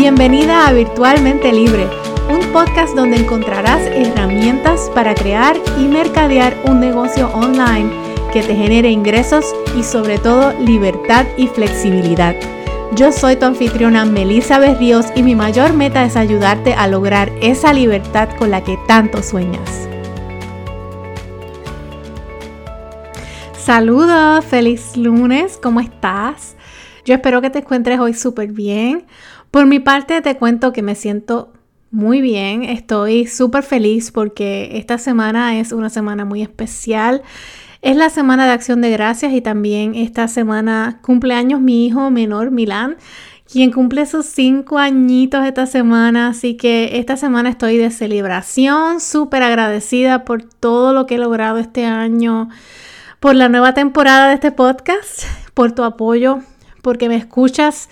Bienvenida a Virtualmente Libre, un podcast donde encontrarás herramientas para crear y mercadear un negocio online que te genere ingresos y sobre todo libertad y flexibilidad. Yo soy tu anfitriona Melissa Berríos y mi mayor meta es ayudarte a lograr esa libertad con la que tanto sueñas. Saludos, feliz lunes, ¿cómo estás? Yo espero que te encuentres hoy súper bien. Por mi parte te cuento que me siento muy bien, estoy súper feliz porque esta semana es una semana muy especial. Es la semana de acción de gracias y también esta semana cumpleaños mi hijo menor, Milán, quien cumple sus cinco añitos esta semana. Así que esta semana estoy de celebración, súper agradecida por todo lo que he logrado este año, por la nueva temporada de este podcast, por tu apoyo, porque me escuchas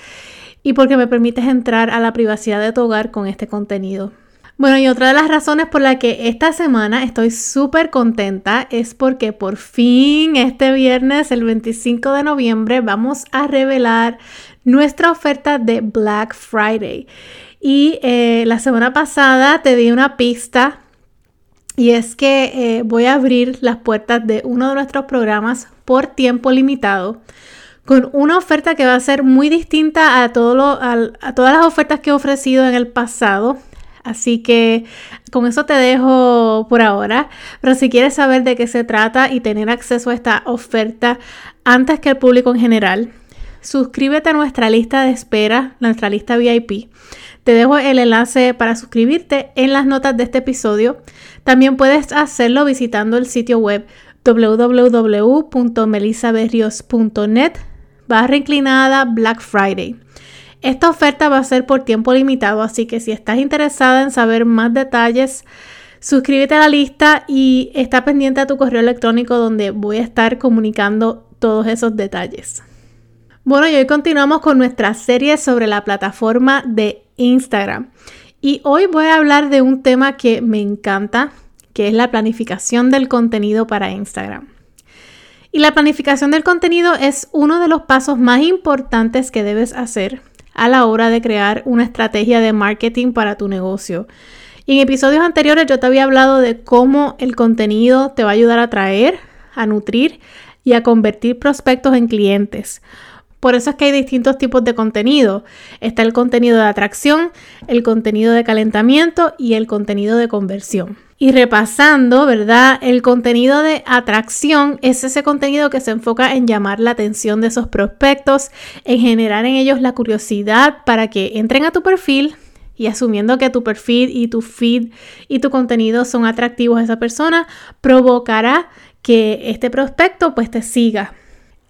y porque me permites entrar a la privacidad de tu hogar con este contenido. Bueno, y otra de las razones por la que esta semana estoy súper contenta es porque por fin este viernes, el 25 de noviembre, vamos a revelar nuestra oferta de Black Friday. Y eh, la semana pasada te di una pista y es que eh, voy a abrir las puertas de uno de nuestros programas por tiempo limitado con una oferta que va a ser muy distinta a, todo a, todas las ofertas que he ofrecido en el pasado. Así que con eso te dejo por ahora. Pero si quieres saber de qué se trata y tener acceso a esta oferta antes que el público en general, suscríbete a nuestra lista de espera, nuestra lista VIP. Te dejo el enlace para suscribirte en las notas de este episodio. También puedes hacerlo visitando el sitio web www.melisaberrios.net barra inclinada Black Friday. Esta oferta va a ser por tiempo limitado, así que si estás interesada en saber más detalles, suscríbete a la lista y está pendiente a tu correo electrónico donde voy a estar comunicando todos esos detalles. Bueno, y hoy continuamos con nuestra serie sobre la plataforma de Instagram. Y hoy voy a hablar de un tema que me encanta, que es la planificación del contenido para Instagram. Y la planificación del contenido es uno de los pasos más importantes que debes hacer a la hora de crear una estrategia de marketing para tu negocio. Y en episodios anteriores yo te había hablado de cómo el contenido te va a ayudar a atraer, a nutrir y a convertir prospectos en clientes. Por eso es que hay distintos tipos de contenido. Está el contenido de atracción, el contenido de calentamiento y el contenido de conversión. Y repasando, ¿verdad? El contenido de atracción es ese contenido que se enfoca en llamar la atención de esos prospectos, en generar en ellos la curiosidad para que entren a tu perfil y asumiendo que tu perfil y tu feed y tu contenido son atractivos a esa persona, provocará que este prospecto pues te siga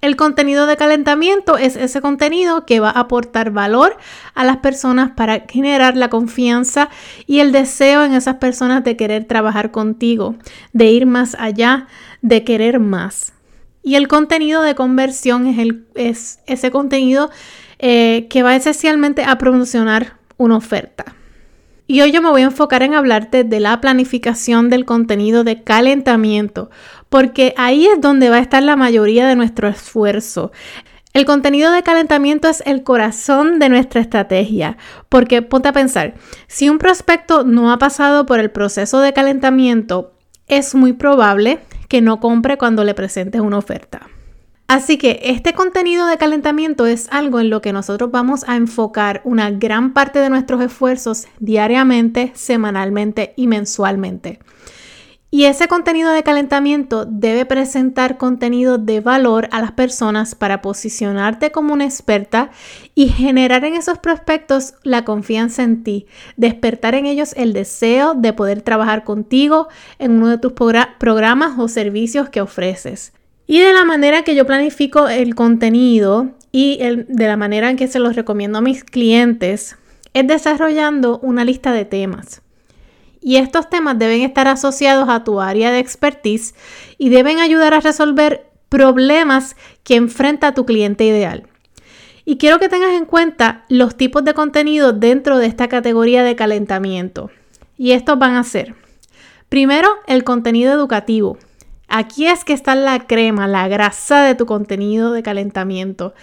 el contenido de calentamiento es ese contenido que va a aportar valor a las personas para generar la confianza y el deseo en esas personas de querer trabajar contigo, de ir más allá, de querer más. Y el contenido de conversión es, el, es ese contenido eh, que va esencialmente a promocionar una oferta. Y hoy yo me voy a enfocar en hablarte de la planificación del contenido de calentamiento, porque ahí es donde va a estar la mayoría de nuestro esfuerzo. El contenido de calentamiento es el corazón de nuestra estrategia, porque ponte a pensar, si un prospecto no ha pasado por el proceso de calentamiento, es muy probable que no compre cuando le presentes una oferta. Así que este contenido de calentamiento es algo en lo que nosotros vamos a enfocar una gran parte de nuestros esfuerzos diariamente, semanalmente y mensualmente. Y ese contenido de calentamiento debe presentar contenido de valor a las personas para posicionarte como una experta y generar en esos prospectos la confianza en ti, despertar en ellos el deseo de poder trabajar contigo en uno de tus programas o servicios que ofreces. Y de la manera que yo planifico el contenido y de la manera en que se los recomiendo a mis clientes es desarrollando una lista de temas. Y estos temas deben estar asociados a tu área de expertise y deben ayudar a resolver problemas que enfrenta tu cliente ideal. Y quiero que tengas en cuenta los tipos de contenido dentro de esta categoría de calentamiento. Y estos van a ser, primero, el contenido educativo. Aquí es que está la crema, la grasa de tu contenido de calentamiento.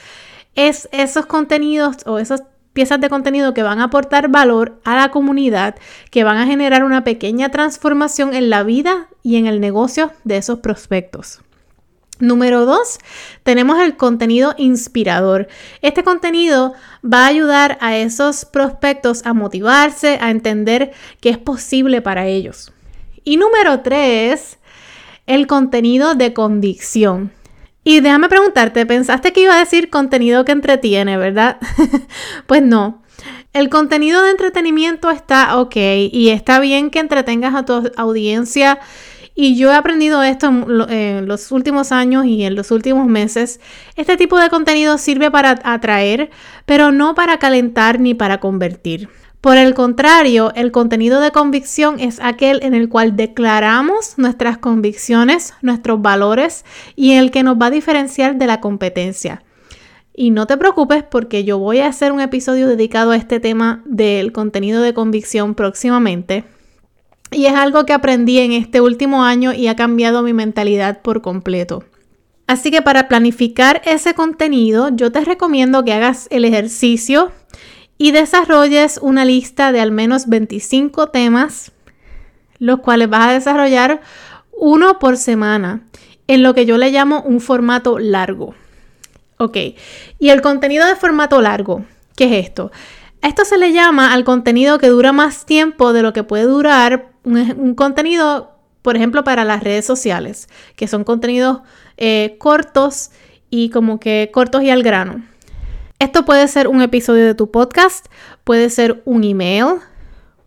Es esos contenidos o esos piezas de contenido que van a aportar valor a la comunidad, que van a generar una pequeña transformación en la vida y en el negocio de esos prospectos. Número dos, tenemos el contenido inspirador. Este contenido va a ayudar a esos prospectos a motivarse, a entender que es posible para ellos. Y número tres, el contenido de convicción. Y déjame preguntarte, pensaste que iba a decir contenido que entretiene, ¿verdad? pues no. El contenido de entretenimiento está ok y está bien que entretengas a tu audiencia y yo he aprendido esto en, los últimos años y en los últimos meses. Este tipo de contenido sirve para atraer, pero no para calentar ni para convertir. Por el contrario, el contenido de convicción es aquel en el cual declaramos nuestras convicciones, nuestros valores y el que nos va a diferenciar de la competencia. Y no te preocupes porque yo voy a hacer un episodio dedicado a este tema del contenido de convicción próximamente. Y es algo que aprendí en este último año y ha cambiado mi mentalidad por completo. Así que para planificar ese contenido, yo te recomiendo que hagas el ejercicio y desarrolles una lista de al menos 25 temas, los cuales vas a desarrollar uno por semana, en lo que yo le llamo un formato largo. Ok, y el contenido de formato largo, ¿qué es esto? Esto se le llama al contenido que dura más tiempo de lo que puede durar un, contenido, por ejemplo, para las redes sociales, que son contenidos eh, cortos y como que cortos y al grano. Esto puede ser un episodio de tu podcast, puede ser un email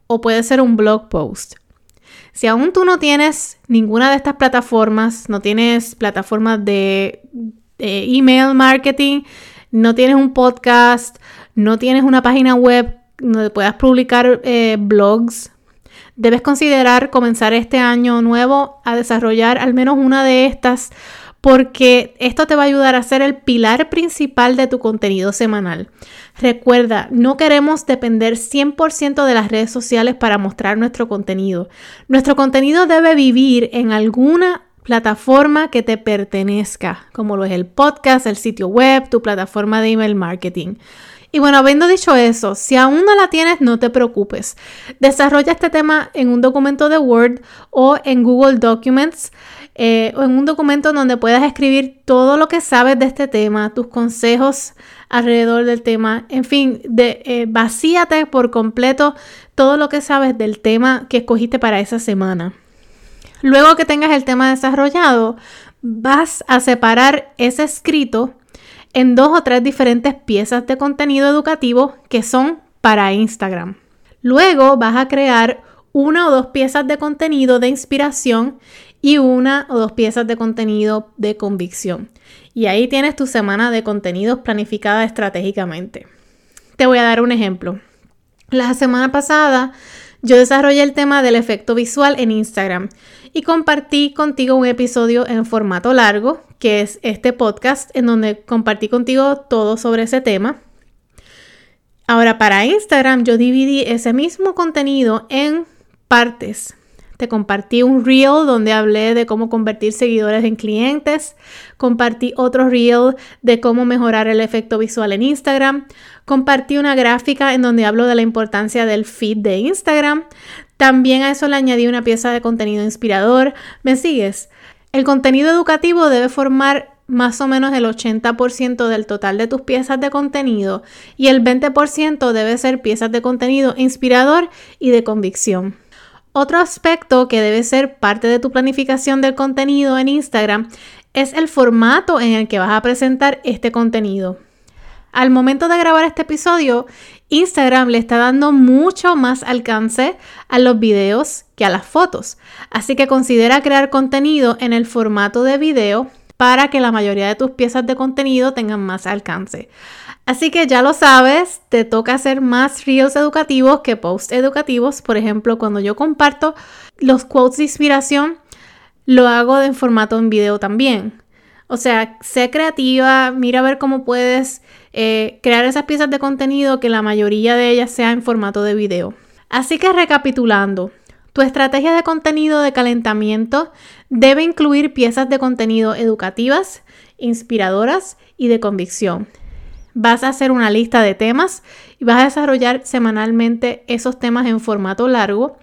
o puede ser un blog post. Si aún tú no tienes ninguna de estas plataformas, no tienes plataformas de, email marketing, no tienes un podcast, no tienes una página web donde puedas publicar eh, blogs, debes considerar comenzar este año nuevo a desarrollar al menos una de estas porque esto te va a ayudar a ser el pilar principal de tu contenido semanal. Recuerda, no queremos depender 100% de las redes sociales para mostrar nuestro contenido. Nuestro contenido debe vivir en alguna plataforma que te pertenezca, como lo es el podcast, el sitio web, tu plataforma de email marketing. Y bueno, habiendo dicho eso, si aún no la tienes, no te preocupes. Desarrolla este tema en un documento de Word o en Google Documents eh, en un documento donde puedas escribir todo lo que sabes de este tema, tus consejos alrededor del tema. En fin, de, eh, vacíate por completo todo lo que sabes del tema que escogiste para esa semana. Luego que tengas el tema desarrollado, vas a separar ese escrito en dos o tres diferentes piezas de contenido educativo que son para Instagram. Luego vas a crear una o dos piezas de contenido de inspiración y una o dos piezas de contenido de convicción. Y ahí tienes tu semana de contenidos planificada estratégicamente. Te voy a dar un ejemplo. La semana pasada yo desarrollé el tema del efecto visual en Instagram y compartí contigo un episodio en formato largo, que es este podcast, en donde compartí contigo todo sobre ese tema. Ahora, para Instagram yo dividí ese mismo contenido en partes. Te compartí un reel donde hablé de cómo convertir seguidores en clientes. Compartí otro reel de cómo mejorar el efecto visual en Instagram. Compartí una gráfica en donde hablo de la importancia del feed de Instagram. También a eso le añadí una pieza de contenido inspirador. ¿Me sigues? El contenido educativo debe formar más o menos el 80% del total de tus piezas de contenido y el 20% debe ser piezas de contenido inspirador y de convicción. Otro aspecto que debe ser parte de tu planificación del contenido en Instagram es el formato en el que vas a presentar este contenido. Al momento de grabar este episodio, Instagram le está dando mucho más alcance a los videos que a las fotos. Así que considera crear contenido en el formato de video para que la mayoría de tus piezas de contenido tengan más alcance. Así que ya lo sabes, te toca hacer más reels educativos que posts educativos. Por ejemplo, cuando yo comparto los quotes de inspiración, lo hago en formato en video también. O sea, sé creativa, mira a ver cómo puedes eh, crear esas piezas de contenido que la mayoría de ellas sea en formato de video. Así que recapitulando, tu estrategia de contenido de calentamiento debe incluir piezas de contenido educativas, inspiradoras y de convicción. vas a hacer una lista de temas y vas a desarrollar semanalmente esos temas en formato largo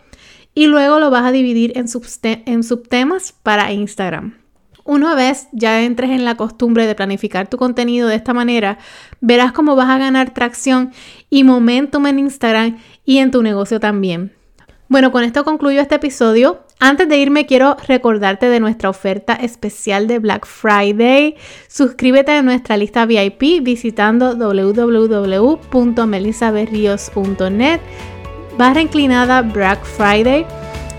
y luego lo vas a dividir en, en subtemas para Instagram. Una vez ya entres en la costumbre de planificar tu contenido de esta manera, verás cómo vas a ganar tracción y momentum en Instagram y en tu negocio también. Bueno, con esto concluyo este episodio. Antes de irme quiero recordarte de nuestra oferta especial de Black Friday. Suscríbete a nuestra lista VIP visitando www.melisaberrios.net barra inclinada Black Friday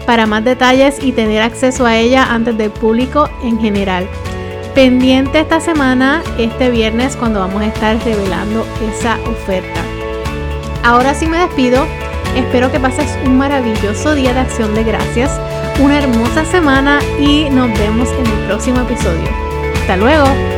para más detalles y tener acceso a ella antes del público en general. Pendiente esta semana, este viernes, cuando vamos a estar revelando esa oferta. Ahora sí me despido. Espero que pases un maravilloso día de acción de gracias, una hermosa semana y nos vemos en el próximo episodio. Hasta luego.